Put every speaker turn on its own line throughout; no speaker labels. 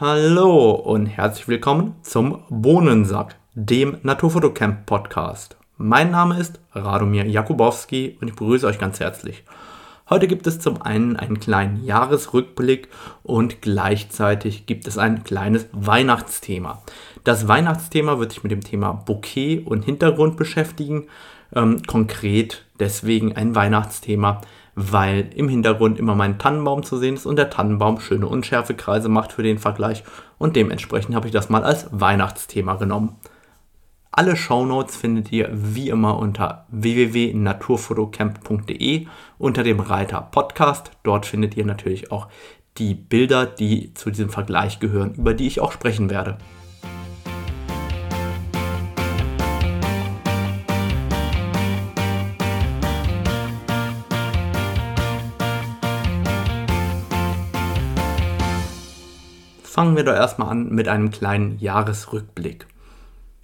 Hallo und herzlich willkommen zum Bohnensack, dem Naturfotocamp Podcast. Mein Name ist Radomir Jakubowski und ich begrüße euch ganz herzlich. Heute gibt es zum einen einen kleinen Jahresrückblick und gleichzeitig gibt es ein kleines Weihnachtsthema. Das Weihnachtsthema wird sich mit dem Thema Bouquet und Hintergrund beschäftigen. Ähm, konkret deswegen ein Weihnachtsthema, weil im Hintergrund immer mein Tannenbaum zu sehen ist und der Tannenbaum schöne Unschärfekreise macht für den Vergleich und dementsprechend habe ich das mal als Weihnachtsthema genommen. Alle Shownotes findet ihr wie immer unter www.naturfotocamp.de unter dem Reiter Podcast. Dort findet ihr natürlich auch die Bilder, die zu diesem Vergleich gehören, über die ich auch sprechen werde. Fangen wir doch erstmal an mit einem kleinen Jahresrückblick.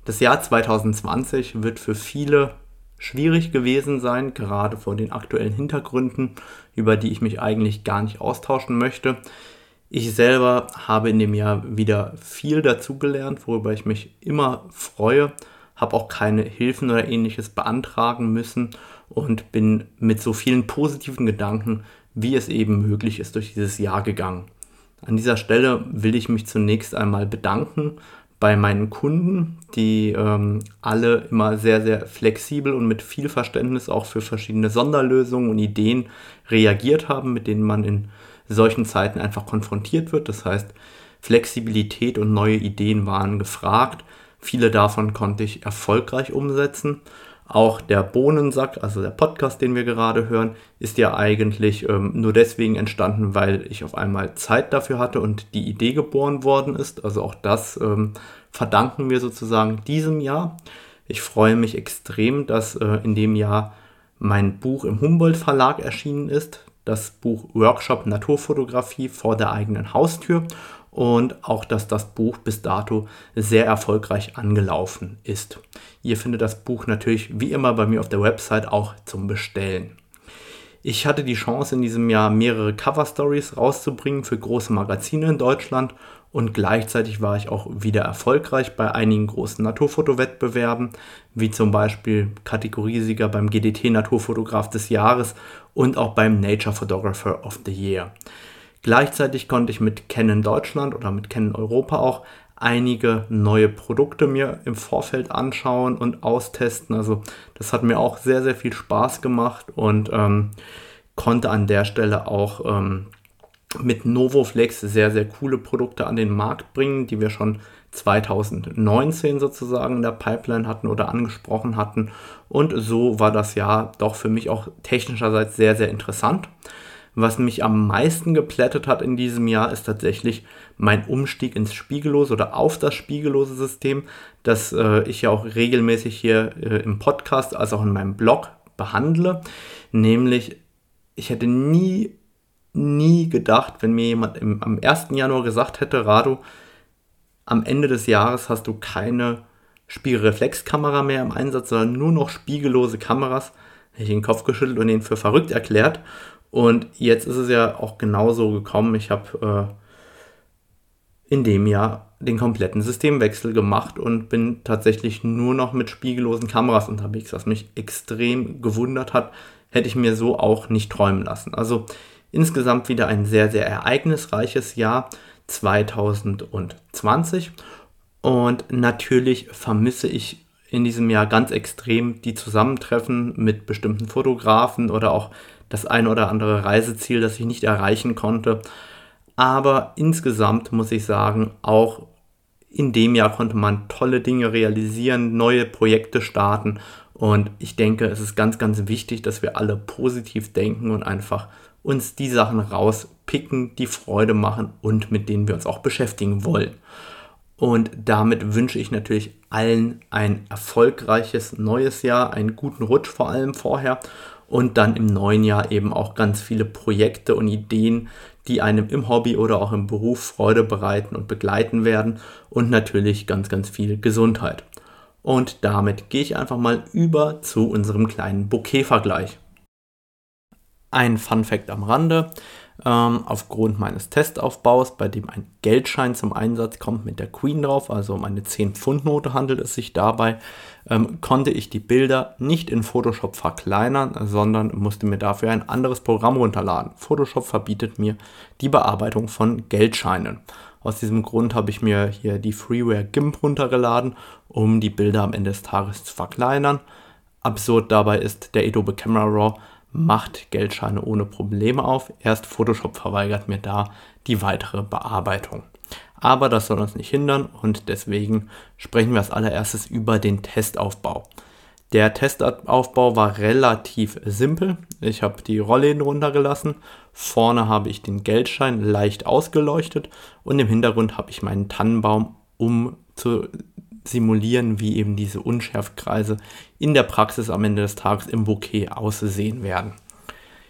Das Jahr 2020 wird für viele schwierig gewesen sein, gerade vor den aktuellen Hintergründen, über die ich mich eigentlich gar nicht austauschen möchte. Ich selber habe in dem Jahr wieder viel dazugelernt, worüber ich mich immer freue, habe auch keine Hilfen oder ähnliches beantragen müssen und bin mit so vielen positiven Gedanken, wie es eben möglich ist, durch dieses Jahr gegangen. An dieser Stelle will ich mich zunächst einmal bedanken bei meinen Kunden, die ähm, alle immer sehr, sehr flexibel und mit viel Verständnis auch für verschiedene Sonderlösungen und Ideen reagiert haben, mit denen man in solchen Zeiten einfach konfrontiert wird. Das heißt, Flexibilität und neue Ideen waren gefragt. Viele davon konnte ich erfolgreich umsetzen. Auch der Bohnensack, also der Podcast, den wir gerade hören, ist ja eigentlich ähm, nur deswegen entstanden, weil ich auf einmal Zeit dafür hatte und die Idee geboren worden ist. Also auch das ähm, verdanken wir sozusagen diesem Jahr. Ich freue mich extrem, dass äh, in dem Jahr mein Buch im Humboldt Verlag erschienen ist. Das Buch Workshop Naturfotografie vor der eigenen Haustür und auch, dass das Buch bis dato sehr erfolgreich angelaufen ist. Ihr findet das Buch natürlich wie immer bei mir auf der Website auch zum Bestellen. Ich hatte die Chance in diesem Jahr mehrere Cover Stories rauszubringen für große Magazine in Deutschland und gleichzeitig war ich auch wieder erfolgreich bei einigen großen Naturfotowettbewerben, wie zum Beispiel Kategoriesieger beim GDT Naturfotograf des Jahres und auch beim Nature Photographer of the Year. Gleichzeitig konnte ich mit Canon Deutschland oder mit Canon Europa auch einige neue Produkte mir im Vorfeld anschauen und austesten. Also das hat mir auch sehr, sehr viel Spaß gemacht und ähm, konnte an der Stelle auch ähm, mit Novoflex sehr, sehr coole Produkte an den Markt bringen, die wir schon 2019 sozusagen in der Pipeline hatten oder angesprochen hatten. Und so war das Jahr doch für mich auch technischerseits sehr, sehr interessant. Was mich am meisten geplättet hat in diesem Jahr, ist tatsächlich mein Umstieg ins Spiegellose oder auf das Spiegellose System, das äh, ich ja auch regelmäßig hier äh, im Podcast als auch in meinem Blog behandle. Nämlich, ich hätte nie, nie gedacht, wenn mir jemand im, am 1. Januar gesagt hätte, Rado, am Ende des Jahres hast du keine Spiegelreflexkamera mehr im Einsatz, sondern nur noch spiegellose Kameras. Hätte ich den Kopf geschüttelt und ihn für verrückt erklärt. Und jetzt ist es ja auch genauso gekommen. Ich habe äh, in dem Jahr den kompletten Systemwechsel gemacht und bin tatsächlich nur noch mit spiegellosen Kameras unterwegs, was mich extrem gewundert hat. Hätte ich mir so auch nicht träumen lassen. Also insgesamt wieder ein sehr, sehr ereignisreiches Jahr 2020. Und natürlich vermisse ich in diesem Jahr ganz extrem die Zusammentreffen mit bestimmten Fotografen oder auch das ein oder andere Reiseziel, das ich nicht erreichen konnte. Aber insgesamt muss ich sagen, auch in dem Jahr konnte man tolle Dinge realisieren, neue Projekte starten. Und ich denke, es ist ganz, ganz wichtig, dass wir alle positiv denken und einfach uns die Sachen rauspicken, die Freude machen und mit denen wir uns auch beschäftigen wollen. Und damit wünsche ich natürlich allen ein erfolgreiches neues Jahr, einen guten Rutsch vor allem vorher und dann im neuen Jahr eben auch ganz viele Projekte und Ideen, die einem im Hobby oder auch im Beruf Freude bereiten und begleiten werden und natürlich ganz, ganz viel Gesundheit. Und damit gehe ich einfach mal über zu unserem kleinen Bouquet-Vergleich. Ein Fun Fact am Rande. Ähm, aufgrund meines Testaufbaus, bei dem ein Geldschein zum Einsatz kommt mit der Queen drauf, also um eine 10-Pfund-Note handelt es sich dabei, ähm, konnte ich die Bilder nicht in Photoshop verkleinern, sondern musste mir dafür ein anderes Programm runterladen. Photoshop verbietet mir die Bearbeitung von Geldscheinen. Aus diesem Grund habe ich mir hier die Freeware GIMP runtergeladen, um die Bilder am Ende des Tages zu verkleinern. Absurd dabei ist, der Adobe Camera Raw macht Geldscheine ohne Probleme auf. Erst Photoshop verweigert mir da die weitere Bearbeitung. Aber das soll uns nicht hindern und deswegen sprechen wir als allererstes über den Testaufbau. Der Testaufbau war relativ simpel. Ich habe die Rollläden runtergelassen. Vorne habe ich den Geldschein leicht ausgeleuchtet und im Hintergrund habe ich meinen Tannenbaum, um zu simulieren, wie eben diese Unschärfkreise in der Praxis am Ende des Tages im Bouquet aussehen werden.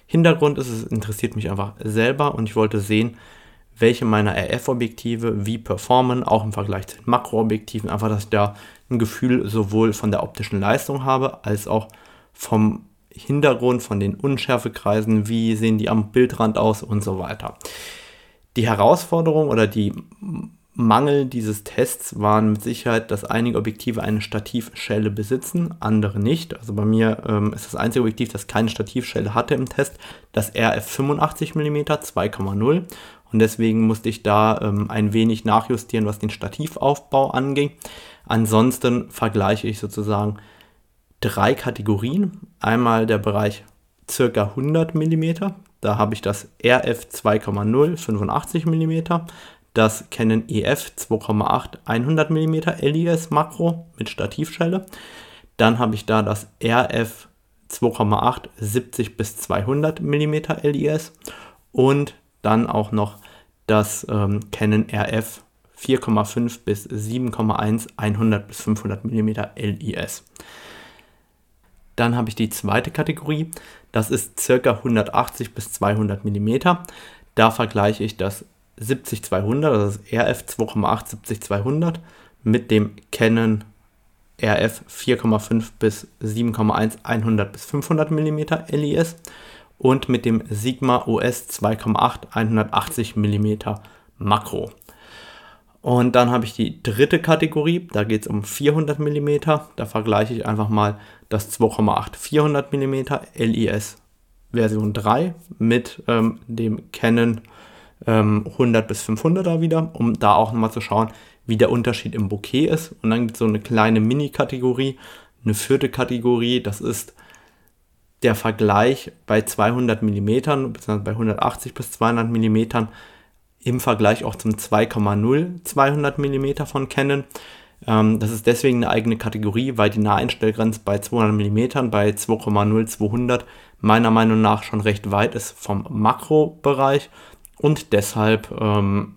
Hintergrund ist es interessiert mich einfach selber und ich wollte sehen, welche meiner RF-Objektive wie performen, auch im Vergleich zu den Makroobjektiven, einfach, dass ich da ein Gefühl sowohl von der optischen Leistung habe, als auch vom Hintergrund, von den Unschärfekreisen, wie sehen die am Bildrand aus und so weiter. Die Herausforderung oder die Mangel dieses Tests waren mit Sicherheit, dass einige Objektive eine Stativschelle besitzen, andere nicht. Also bei mir ähm, ist das einzige Objektiv, das keine Stativschelle hatte im Test, das RF 85 mm 2,0 und deswegen musste ich da ähm, ein wenig nachjustieren, was den Stativaufbau anging. Ansonsten vergleiche ich sozusagen drei Kategorien. Einmal der Bereich ca. 100 mm, da habe ich das RF 2,0 85 mm das Canon EF 2,8 100 mm LIS Makro mit Stativschelle. Dann habe ich da das RF 2,8 70 bis 200 mm LIS und dann auch noch das ähm, Canon RF 4,5 bis 7,1 100 bis 500 mm LIS. Dann habe ich die zweite Kategorie, das ist ca. 180 bis 200 mm. Da vergleiche ich das 70-200, also das RF 2,8 70-200 mit dem Canon RF 4,5 bis 7,1 100 bis 500 mm LIS und mit dem Sigma OS 2,8 180 mm Makro. Und dann habe ich die dritte Kategorie, da geht es um 400 mm. Da vergleiche ich einfach mal das 2,8 400 mm LIS Version 3 mit ähm, dem Canon 100 ähm, bis 500er wieder, um da auch nochmal zu schauen, wie der Unterschied im Bouquet ist. Und dann gibt es so eine kleine Mini-Kategorie, eine vierte Kategorie, das ist der Vergleich bei 200 mm, beziehungsweise bei 180 bis 200 mm im Vergleich auch zum 2,0 200 mm von Canon. Ähm, das ist deswegen eine eigene Kategorie, weil die Naheinstellgrenze bei 200 mm bei 2,0 200 meiner Meinung nach schon recht weit ist vom Makrobereich und deshalb ähm,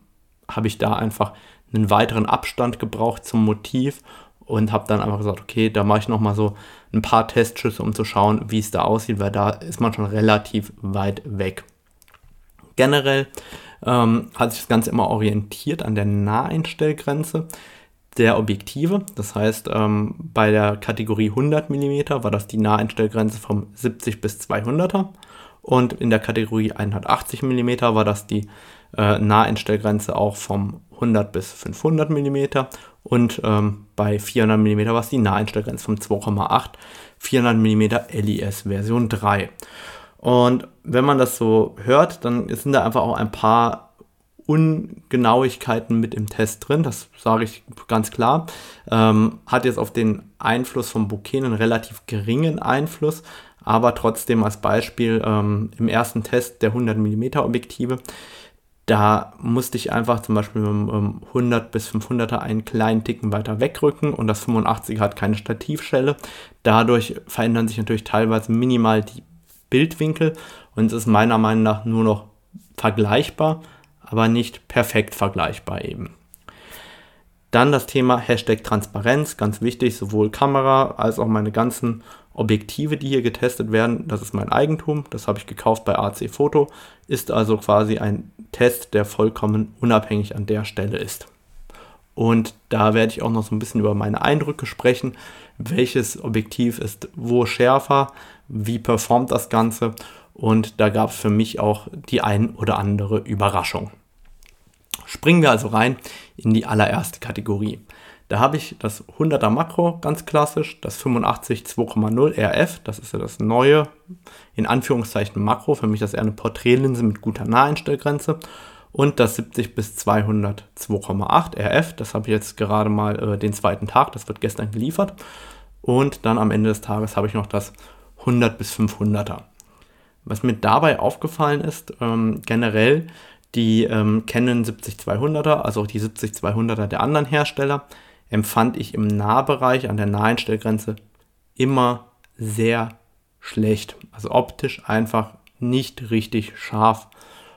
habe ich da einfach einen weiteren Abstand gebraucht zum Motiv und habe dann einfach gesagt, okay, da mache ich nochmal so ein paar Testschüsse, um zu schauen, wie es da aussieht, weil da ist man schon relativ weit weg. Generell ähm, hat sich das Ganze immer orientiert an der Naheinstellgrenze der Objektive. Das heißt, ähm, bei der Kategorie 100 mm war das die Naheinstellgrenze vom 70 bis 200er und in der Kategorie 180 mm war das die äh, Naheinstellgrenze auch vom 100 bis 500 mm und ähm, bei 400 mm war es die Naheinstellgrenze vom 2,8 400 mm LIS Version 3. Und wenn man das so hört, dann sind da einfach auch ein paar Ungenauigkeiten mit im Test drin, das sage ich ganz klar. Ähm, hat jetzt auf den Einfluss vom Bouquet einen relativ geringen Einfluss, aber trotzdem als Beispiel ähm, im ersten Test der 100 mm Objektive, da musste ich einfach zum Beispiel mit dem 100 ähm, bis 500er einen kleinen Ticken weiter wegrücken und das 85er hat keine Stativschelle. Dadurch verändern sich natürlich teilweise minimal die Bildwinkel und es ist meiner Meinung nach nur noch vergleichbar, aber nicht perfekt vergleichbar eben. Dann das Thema Hashtag Transparenz, ganz wichtig, sowohl Kamera als auch meine ganzen Objektive, die hier getestet werden, das ist mein Eigentum, das habe ich gekauft bei AC Photo, ist also quasi ein Test, der vollkommen unabhängig an der Stelle ist. Und da werde ich auch noch so ein bisschen über meine Eindrücke sprechen, welches Objektiv ist wo schärfer, wie performt das Ganze und da gab es für mich auch die ein oder andere Überraschung. Springen wir also rein in die allererste Kategorie. Da habe ich das 100er Makro, ganz klassisch, das 85 2,0 RF, das ist ja das neue, in Anführungszeichen Makro, für mich das eher eine Porträtlinse mit guter Naheinstellgrenze. Und das 70 bis 200 2,8 RF, das habe ich jetzt gerade mal äh, den zweiten Tag, das wird gestern geliefert. Und dann am Ende des Tages habe ich noch das 100 bis 500er. Was mir dabei aufgefallen ist, ähm, generell die ähm, Canon 70-200er, also die 70-200er der anderen Hersteller, empfand ich im Nahbereich an der Naheinstellgrenze immer sehr schlecht. Also optisch einfach nicht richtig scharf.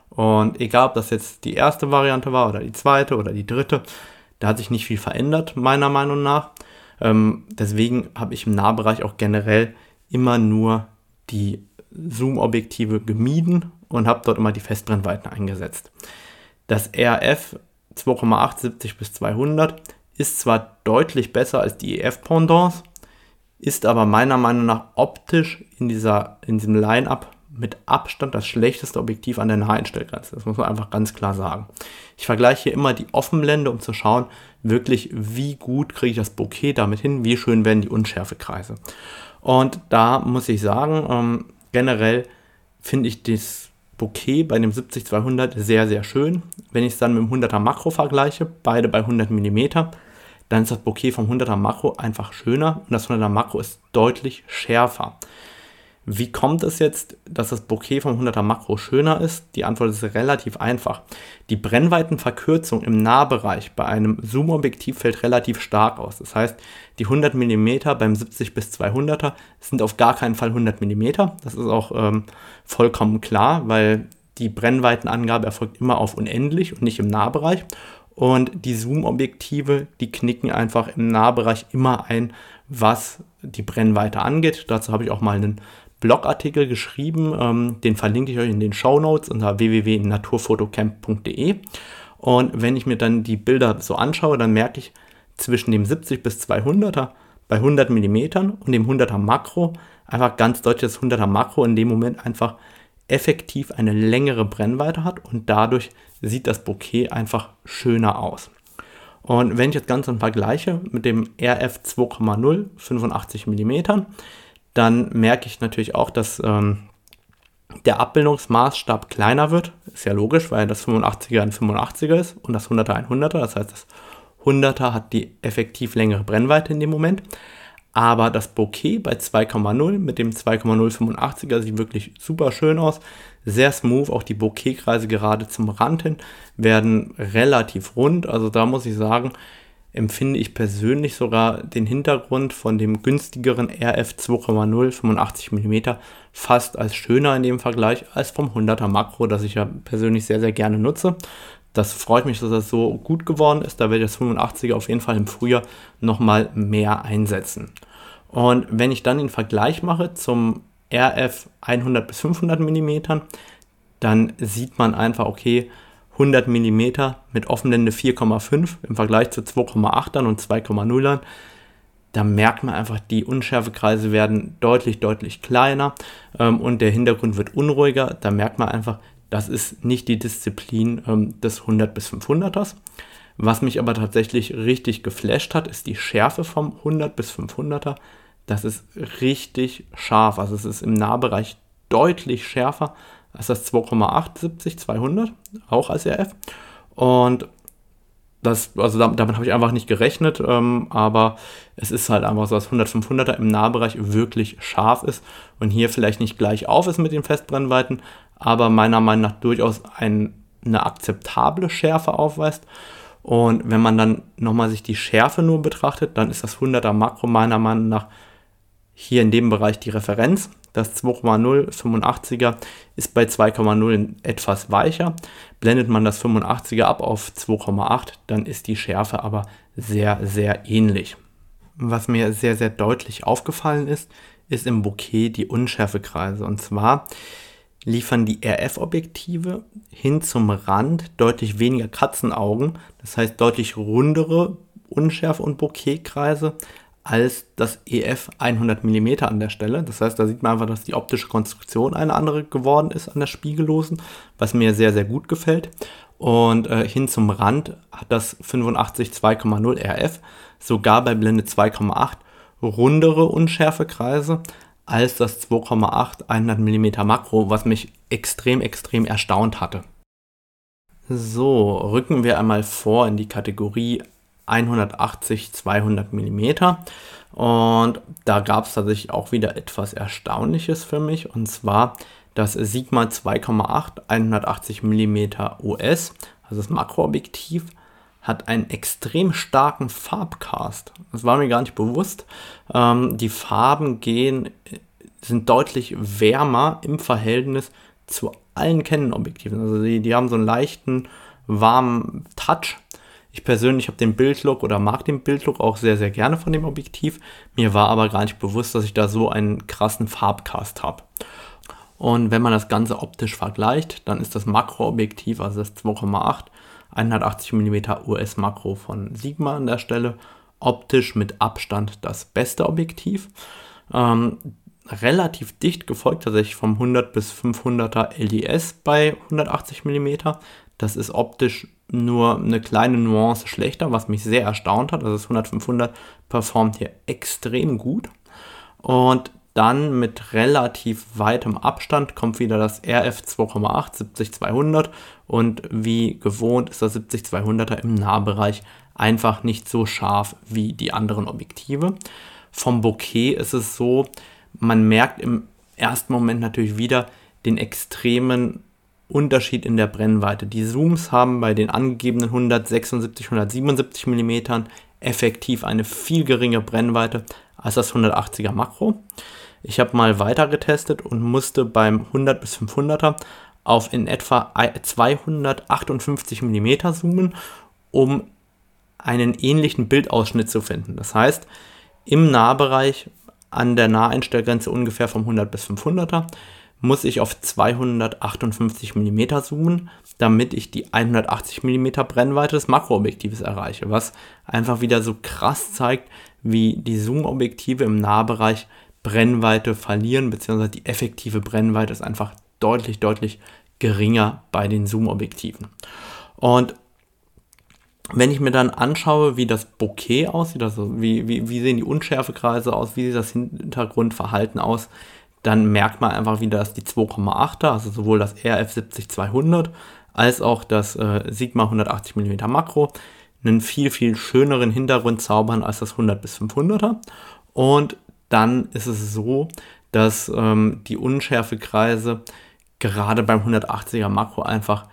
Und egal, ob das jetzt die erste Variante war oder die zweite oder die dritte, da hat sich nicht viel verändert, meiner Meinung nach. Ähm, deswegen habe ich im Nahbereich auch generell immer nur die Zoom-Objektive gemieden und habe dort immer die Festbrennweiten eingesetzt. Das RF 2,8 70 bis 200 ist zwar deutlich besser als die EF-Pendants, ist aber meiner Meinung nach optisch in, dieser, in diesem Line-Up mit Abstand das schlechteste Objektiv an der Naheinstellgrenze. Das muss man einfach ganz klar sagen. Ich vergleiche hier immer die Offenblende, um zu schauen, wirklich, wie gut kriege ich das Bokeh damit hin, wie schön werden die Unschärfekreise. Und da muss ich sagen, ähm, generell finde ich das Bokeh bei dem 70-200 sehr, sehr schön. Wenn ich es dann mit dem 100er Makro vergleiche, beide bei 100 mm, dann ist das Bokeh vom 100er Makro einfach schöner und das 100er Makro ist deutlich schärfer. Wie kommt es jetzt, dass das Bokeh vom 100er Makro schöner ist? Die Antwort ist relativ einfach. Die Brennweitenverkürzung im Nahbereich bei einem Zoom-Objektiv fällt relativ stark aus. Das heißt, die 100 mm beim 70 bis 200er sind auf gar keinen Fall 100 mm. Das ist auch ähm, vollkommen klar, weil die Brennweitenangabe erfolgt immer auf unendlich und nicht im Nahbereich. Und die Zoom-Objektive, die knicken einfach im Nahbereich immer ein, was die Brennweite angeht. Dazu habe ich auch mal einen Blogartikel geschrieben, ähm, den verlinke ich euch in den Show Notes unter www.naturfotocamp.de. Und wenn ich mir dann die Bilder so anschaue, dann merke ich zwischen dem 70 bis 200er bei 100 mm und dem 100er Makro einfach ganz deutlich das 100er Makro in dem Moment einfach effektiv eine längere Brennweite hat und dadurch sieht das Bouquet einfach schöner aus. Und wenn ich das Ganze vergleiche mit dem RF 2,0 85 mm, dann merke ich natürlich auch, dass ähm, der Abbildungsmaßstab kleiner wird. Ist ja logisch, weil das 85er ein 85er ist und das 100er ein 100er. Das heißt, das 100er hat die effektiv längere Brennweite in dem Moment. Aber das Bouquet bei 2,0 mit dem 2,085er sieht wirklich super schön aus. Sehr smooth, auch die Bouquetkreise gerade zum Rand hin werden relativ rund. Also da muss ich sagen, empfinde ich persönlich sogar den Hintergrund von dem günstigeren RF 2,0 85 mm fast als schöner in dem Vergleich als vom 100er Makro, das ich ja persönlich sehr, sehr gerne nutze. Das freut mich, dass das so gut geworden ist. Da werde ich das 85er auf jeden Fall im Frühjahr nochmal mehr einsetzen. Und wenn ich dann den Vergleich mache zum RF 100 bis 500 mm, dann sieht man einfach, okay, 100 mm mit Offenblende 4,5 im Vergleich zu 2,8ern und 2,0ern. Da merkt man einfach, die Unschärfekreise werden deutlich, deutlich kleiner ähm, und der Hintergrund wird unruhiger. Da merkt man einfach, das ist nicht die Disziplin ähm, des 100 bis 500ers. Was mich aber tatsächlich richtig geflasht hat, ist die Schärfe vom 100 bis 500er. Das ist richtig scharf. Also es ist im Nahbereich deutlich schärfer als das 2,870 200, auch als RF. Und das, also damit, damit habe ich einfach nicht gerechnet, ähm, aber es ist halt einfach so, dass 100 500er im Nahbereich wirklich scharf ist und hier vielleicht nicht gleich auf ist mit den Festbrennweiten, aber meiner Meinung nach durchaus ein, eine akzeptable Schärfe aufweist. Und wenn man dann nochmal sich die Schärfe nur betrachtet, dann ist das 100er Makro meiner Meinung nach hier in dem Bereich die Referenz. Das 2,0 85er ist bei 2,0 etwas weicher. Blendet man das 85er ab auf 2,8, dann ist die Schärfe aber sehr, sehr ähnlich. Was mir sehr, sehr deutlich aufgefallen ist, ist im Bouquet die Unschärfekreise. Und zwar liefern die RF-Objektive hin zum Rand deutlich weniger Katzenaugen, das heißt deutlich rundere Unschärfe- und Bokehkreise als das EF 100 mm an der Stelle. Das heißt, da sieht man einfach, dass die optische Konstruktion eine andere geworden ist an der Spiegellosen, was mir sehr, sehr gut gefällt. Und äh, hin zum Rand hat das 85 2,0 RF sogar bei Blende 2,8 rundere Unschärfekreise als das 2,8 100 mm Makro, was mich extrem, extrem erstaunt hatte. So, rücken wir einmal vor in die Kategorie 180 200 mm. Und da gab es tatsächlich auch wieder etwas Erstaunliches für mich. Und zwar das Sigma 2,8 180 mm US, also das Makroobjektiv, hat einen extrem starken Farbcast. Das war mir gar nicht bewusst. Ähm, die Farben gehen, sind deutlich wärmer im Verhältnis zu allen Canon-Objektiven. Also die, die haben so einen leichten, warmen Touch. Ich persönlich habe den Bildlook oder mag den Bildlook auch sehr, sehr gerne von dem Objektiv. Mir war aber gar nicht bewusst, dass ich da so einen krassen Farbcast habe. Und wenn man das Ganze optisch vergleicht, dann ist das Makroobjektiv, also das 2,8, 180 mm US Makro von Sigma an der Stelle, optisch mit Abstand das beste Objektiv. Ähm, relativ dicht gefolgt tatsächlich vom 100 bis 500er LDS bei 180 mm. Das ist optisch nur eine kleine Nuance schlechter, was mich sehr erstaunt hat. Also das 100-500 performt hier extrem gut. Und dann mit relativ weitem Abstand kommt wieder das RF 2,8 70-200 und wie gewohnt ist das 70-200er im Nahbereich einfach nicht so scharf wie die anderen Objektive. Vom Bokeh ist es so, man merkt im ersten Moment natürlich wieder den extremen Unterschied in der Brennweite. Die Zooms haben bei den angegebenen 176, 177 mm effektiv eine viel geringere Brennweite als das 180er Makro. Ich habe mal weiter getestet und musste beim 100 bis 500er auf in etwa 258 mm zoomen, um einen ähnlichen Bildausschnitt zu finden. Das heißt, im Nahbereich an der Naheinstellgrenze ungefähr vom 100 bis 500er muss ich auf 258 mm zoomen, damit ich die 180 mm Brennweite des Makroobjektives erreiche, was einfach wieder so krass zeigt, wie die Zoom-Objektive im Nahbereich Brennweite verlieren, beziehungsweise die effektive Brennweite ist einfach deutlich, deutlich geringer bei den Zoom-Objektiven. Und wenn ich mir dann anschaue, wie das Bokeh aussieht, also wie, wie, wie sehen die Unschärfekreise aus, wie sieht das Hintergrundverhalten aus, dann merkt man einfach wieder, dass die 2,8er, also sowohl das RF 70-200 als auch das äh, Sigma 180 mm Makro, einen viel, viel schöneren Hintergrund zaubern als das 100 bis 500er. Und dann ist es so, dass ähm, die Unschärfekreise gerade beim 180er Makro einfach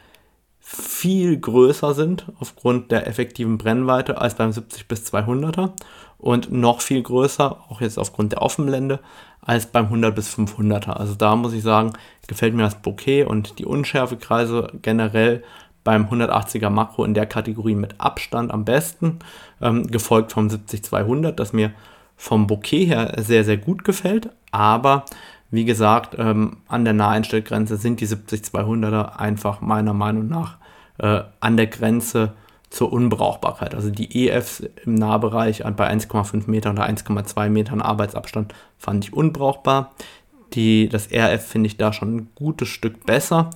viel größer sind aufgrund der effektiven Brennweite als beim 70 bis 200er und noch viel größer, auch jetzt aufgrund der Offenblende, als beim 100 bis 500er. Also da muss ich sagen, gefällt mir das Bokeh und die Unschärfekreise generell beim 180er Makro in der Kategorie mit Abstand am besten, ähm, gefolgt vom 70-200, das mir vom Bokeh her sehr, sehr gut gefällt, aber wie gesagt, ähm, an der Naheinstellgrenze sind die 70-200er einfach meiner Meinung nach äh, an der Grenze zur Unbrauchbarkeit. Also die EFs im Nahbereich bei 1,5 Metern oder 1,2 Metern Arbeitsabstand fand ich unbrauchbar. Die, das RF finde ich da schon ein gutes Stück besser.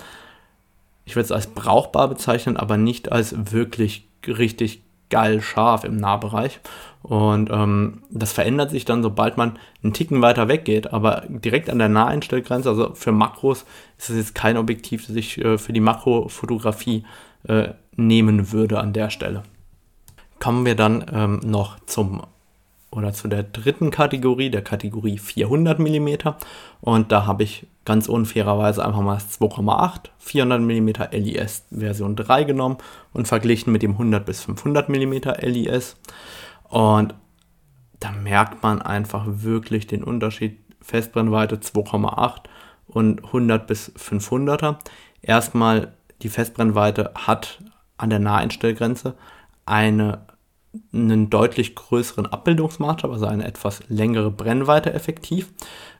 Ich würde es als brauchbar bezeichnen, aber nicht als wirklich richtig geil scharf im Nahbereich. Und ähm, das verändert sich dann, sobald man einen Ticken weiter weggeht. Aber direkt an der Naheinstellgrenze, also für Makros, ist es jetzt kein Objektiv, das ich äh, für die Makrofotografie äh, nehmen würde an der Stelle. Kommen wir dann ähm, noch zum oder zu der dritten Kategorie, der Kategorie 400 mm. Und da habe ich ganz unfairerweise einfach mal das 2,8 400 mm LIS Version 3 genommen und verglichen mit dem 100 bis 500 mm LIS. Und da merkt man einfach wirklich den Unterschied Festbrennweite 2,8 und 100 bis 500er. Erstmal die Festbrennweite hat an der Naheinstellgrenze eine einen deutlich größeren Abbildungsmaßstab, also eine etwas längere Brennweite effektiv.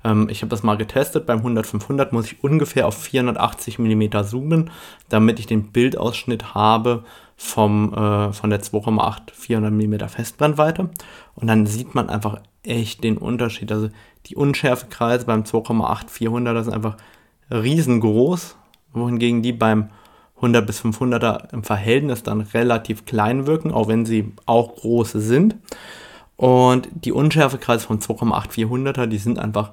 Ähm, ich habe das mal getestet. Beim 100-500 muss ich ungefähr auf 480 mm zoomen, damit ich den Bildausschnitt habe vom, äh, von der 2,8 400 mm Festbrennweite. Und dann sieht man einfach echt den Unterschied. Also die Unschärfekreise beim 2,8 400 sind einfach riesengroß, wohingegen die beim 100 bis 500er im Verhältnis dann relativ klein wirken, auch wenn sie auch große sind. Und die Unschärfekreise vom 2,8 400er, die sind einfach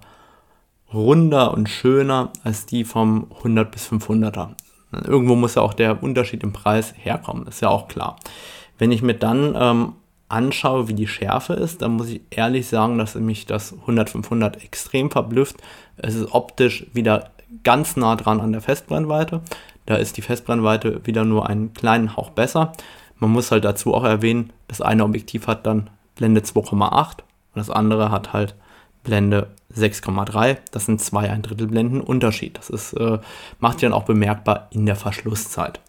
runder und schöner als die vom 100 bis 500er. Irgendwo muss ja auch der Unterschied im Preis herkommen, ist ja auch klar. Wenn ich mir dann ähm, anschaue, wie die Schärfe ist, dann muss ich ehrlich sagen, dass mich das 100-500 extrem verblüfft. Es ist optisch wieder ganz nah dran an der Festbrennweite. Da ist die Festbrennweite wieder nur einen kleinen Hauch besser. Man muss halt dazu auch erwähnen, das eine Objektiv hat dann Blende 2,8 und das andere hat halt Blende 6,3. Das sind zwei ein Drittel Blenden Unterschied. Das ist, äh, macht sich dann auch bemerkbar in der Verschlusszeit.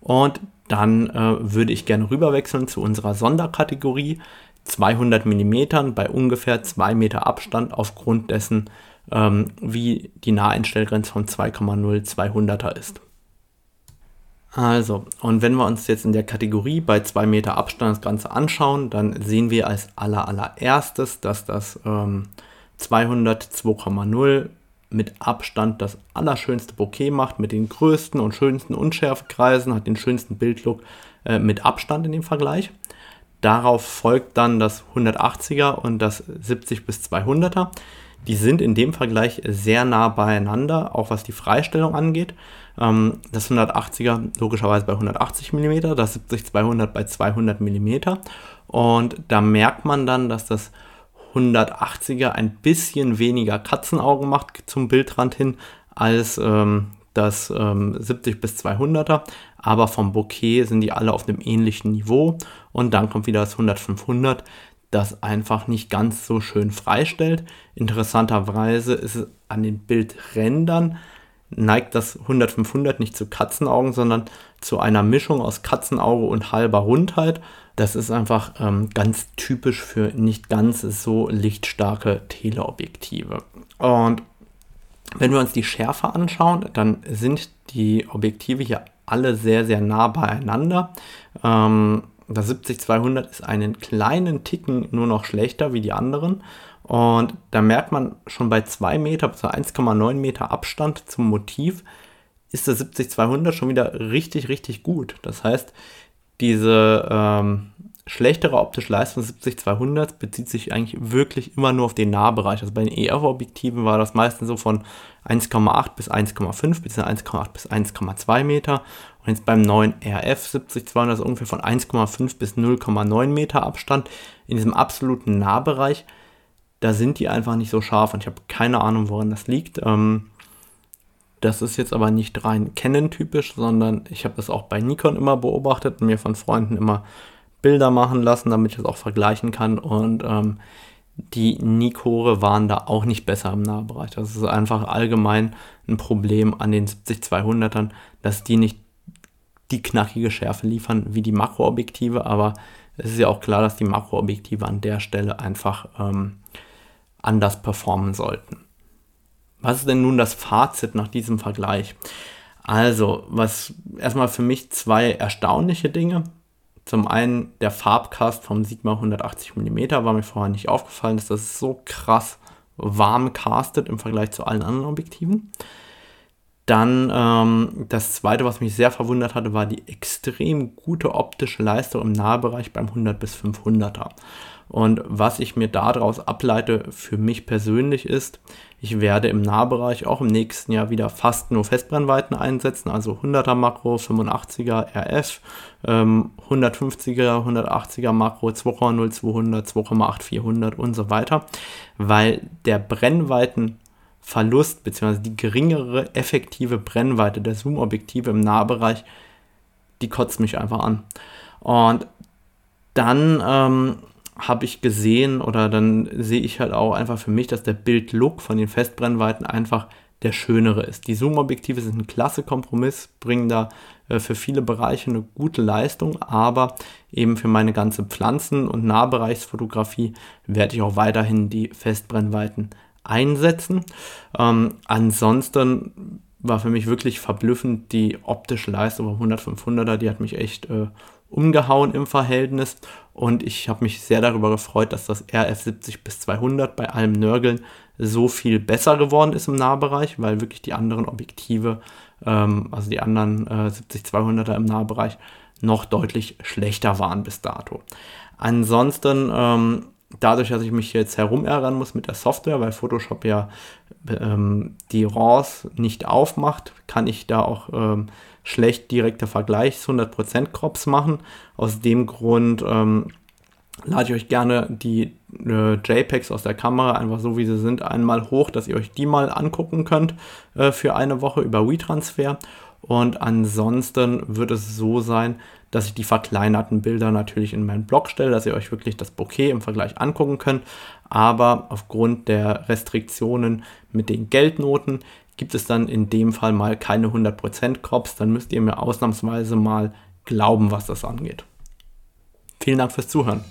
Und dann äh, würde ich gerne rüberwechseln zu unserer Sonderkategorie 200 mm bei ungefähr 2 Meter Abstand aufgrund dessen, ähm, wie die Naheinstellgrenze von 2,0 200er ist. Also, und wenn wir uns jetzt in der Kategorie bei 2 Meter Abstand das Ganze anschauen, dann sehen wir als aller, allererstes, dass das ähm, 200 2,0 mit Abstand das allerschönste Bouquet macht, mit den größten und schönsten Unschärfekreisen, hat den schönsten Bildlook äh, mit Abstand in dem Vergleich. Darauf folgt dann das 180er und das 70 bis 200er. Die sind in dem Vergleich sehr nah beieinander, auch was die Freistellung angeht. Ähm, das 180er logischerweise bei 180 mm, das 70-200 bei 200 mm. Und da merkt man dann, dass das 180er ein bisschen weniger Katzenaugen macht zum Bildrand hin als ähm, das ähm, 70 bis 200er, aber vom Bouquet sind die alle auf einem ähnlichen Niveau und dann kommt wieder das 100-500, das einfach nicht ganz so schön freistellt. Interessanterweise ist es an den Bildrändern neigt das 100-500 nicht zu Katzenaugen, sondern zu einer Mischung aus Katzenauge und halber Rundheit. Das ist einfach ähm, ganz typisch für nicht ganz so lichtstarke Teleobjektive. Und wenn wir uns die Schärfe anschauen, dann sind die Objektive hier alle sehr, sehr nah beieinander. Ähm, das 70-200 ist einen kleinen Ticken nur noch schlechter wie die anderen. Und da merkt man schon bei 2 Meter bis 1,9 Meter Abstand zum Motiv ist der 70-200 schon wieder richtig, richtig gut. Das heißt, diese ähm, schlechtere optische Leistung 70-200 bezieht sich eigentlich wirklich immer nur auf den Nahbereich. Also bei den EF-Objektiven war das meistens so von 1,8 bis 1,5 bis 1,8 bis 1,2 Meter. Und jetzt beim neuen RF 70-200 ist ungefähr von 1,5 bis 0,9 Meter Abstand. In diesem absoluten Nahbereich da sind die einfach nicht so scharf und ich habe keine Ahnung, woran das liegt. Ähm, das ist jetzt aber nicht rein Canon-typisch, sondern ich habe das auch bei Nikon immer beobachtet und mir von Freunden immer Bilder machen lassen, damit ich das auch vergleichen kann. Und ähm, die Nikore waren da auch nicht besser im Nahbereich. Das ist einfach allgemein ein Problem an den 70-200ern, dass die nicht die knackige Schärfe liefern wie die Makroobjektive, aber es ist ja auch klar, dass die Makroobjektive an der Stelle einfach ähm, anders performen sollten. Was ist denn nun das Fazit nach diesem Vergleich? Also, was erstmal für mich zwei erstaunliche Dinge. Zum einen der Farbcast vom Sigma 180 mm war mir vorher nicht aufgefallen, dass das so krass warm castet im Vergleich zu allen anderen Objektiven. Dann ähm, das zweite, was mich sehr verwundert hatte, war die extrem gute optische Leistung im Nahbereich beim 100 bis 500er. Und was ich mir daraus ableite für mich persönlich ist, ich werde im Nahbereich auch im nächsten Jahr wieder fast nur Festbrennweiten einsetzen, also 100er Makro, 85er RF, ähm, 150er, 180er Makro, 2,0, 200, 2,8, 400 und so weiter, weil der Brennweitenverlust bzw. die geringere effektive Brennweite der Zoom-Objektive im Nahbereich, die kotzt mich einfach an. Und dann ähm, habe ich gesehen oder dann sehe ich halt auch einfach für mich, dass der Bildlook von den Festbrennweiten einfach der schönere ist. Die Zoom-Objektive sind ein klasse Kompromiss, bringen da äh, für viele Bereiche eine gute Leistung, aber eben für meine ganze Pflanzen- und Nahbereichsfotografie werde ich auch weiterhin die Festbrennweiten einsetzen. Ähm, ansonsten war für mich wirklich verblüffend die optische Leistung vom 100-500er, die hat mich echt äh, umgehauen im Verhältnis und ich habe mich sehr darüber gefreut, dass das RF70 bis 200 bei allem Nörgeln so viel besser geworden ist im Nahbereich, weil wirklich die anderen Objektive, ähm, also die anderen äh, 70-200er im Nahbereich, noch deutlich schlechter waren bis dato. Ansonsten, ähm, dadurch, dass ich mich jetzt herumärgern muss mit der Software, weil Photoshop ja ähm, die RAWs nicht aufmacht, kann ich da auch ähm, schlecht direkte Vergleichs 100% Crops machen. Aus dem Grund ähm, lade ich euch gerne die äh, JPEGs aus der Kamera einfach so wie sie sind einmal hoch, dass ihr euch die mal angucken könnt äh, für eine Woche über WeTransfer. Und ansonsten wird es so sein, dass ich die verkleinerten Bilder natürlich in meinen Blog stelle, dass ihr euch wirklich das Bouquet im Vergleich angucken könnt. Aber aufgrund der Restriktionen mit den Geldnoten gibt es dann in dem Fall mal keine 100% Crops. Dann müsst ihr mir ausnahmsweise mal glauben, was das angeht. Vielen Dank fürs Zuhören.